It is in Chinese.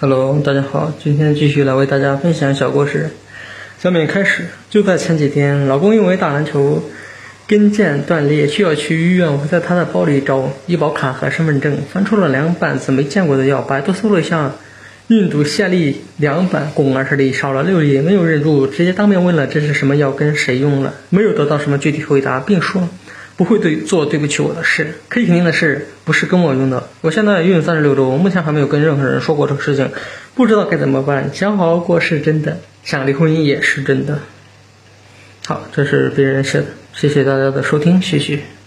Hello，大家好，今天继续来为大家分享小故事。小美开始，就在前几天，老公因为打篮球跟腱断裂需要去医院，我在他的包里找医保卡和身份证，翻出了两板子没见过的药，百度搜了一下，印度泻利两板共二十粒，少了六粒，没有忍住，直接当面问了这是什么药，跟谁用了，没有得到什么具体回答，并说。不会对做对不起我的事，可以肯定的是，不是跟我用的。我现在孕三十六周，目前还没有跟任何人说过这个事情，不知道该怎么办。想好好过是真的，想离婚也是真的。好，这是别人写的，谢谢大家的收听，谢谢。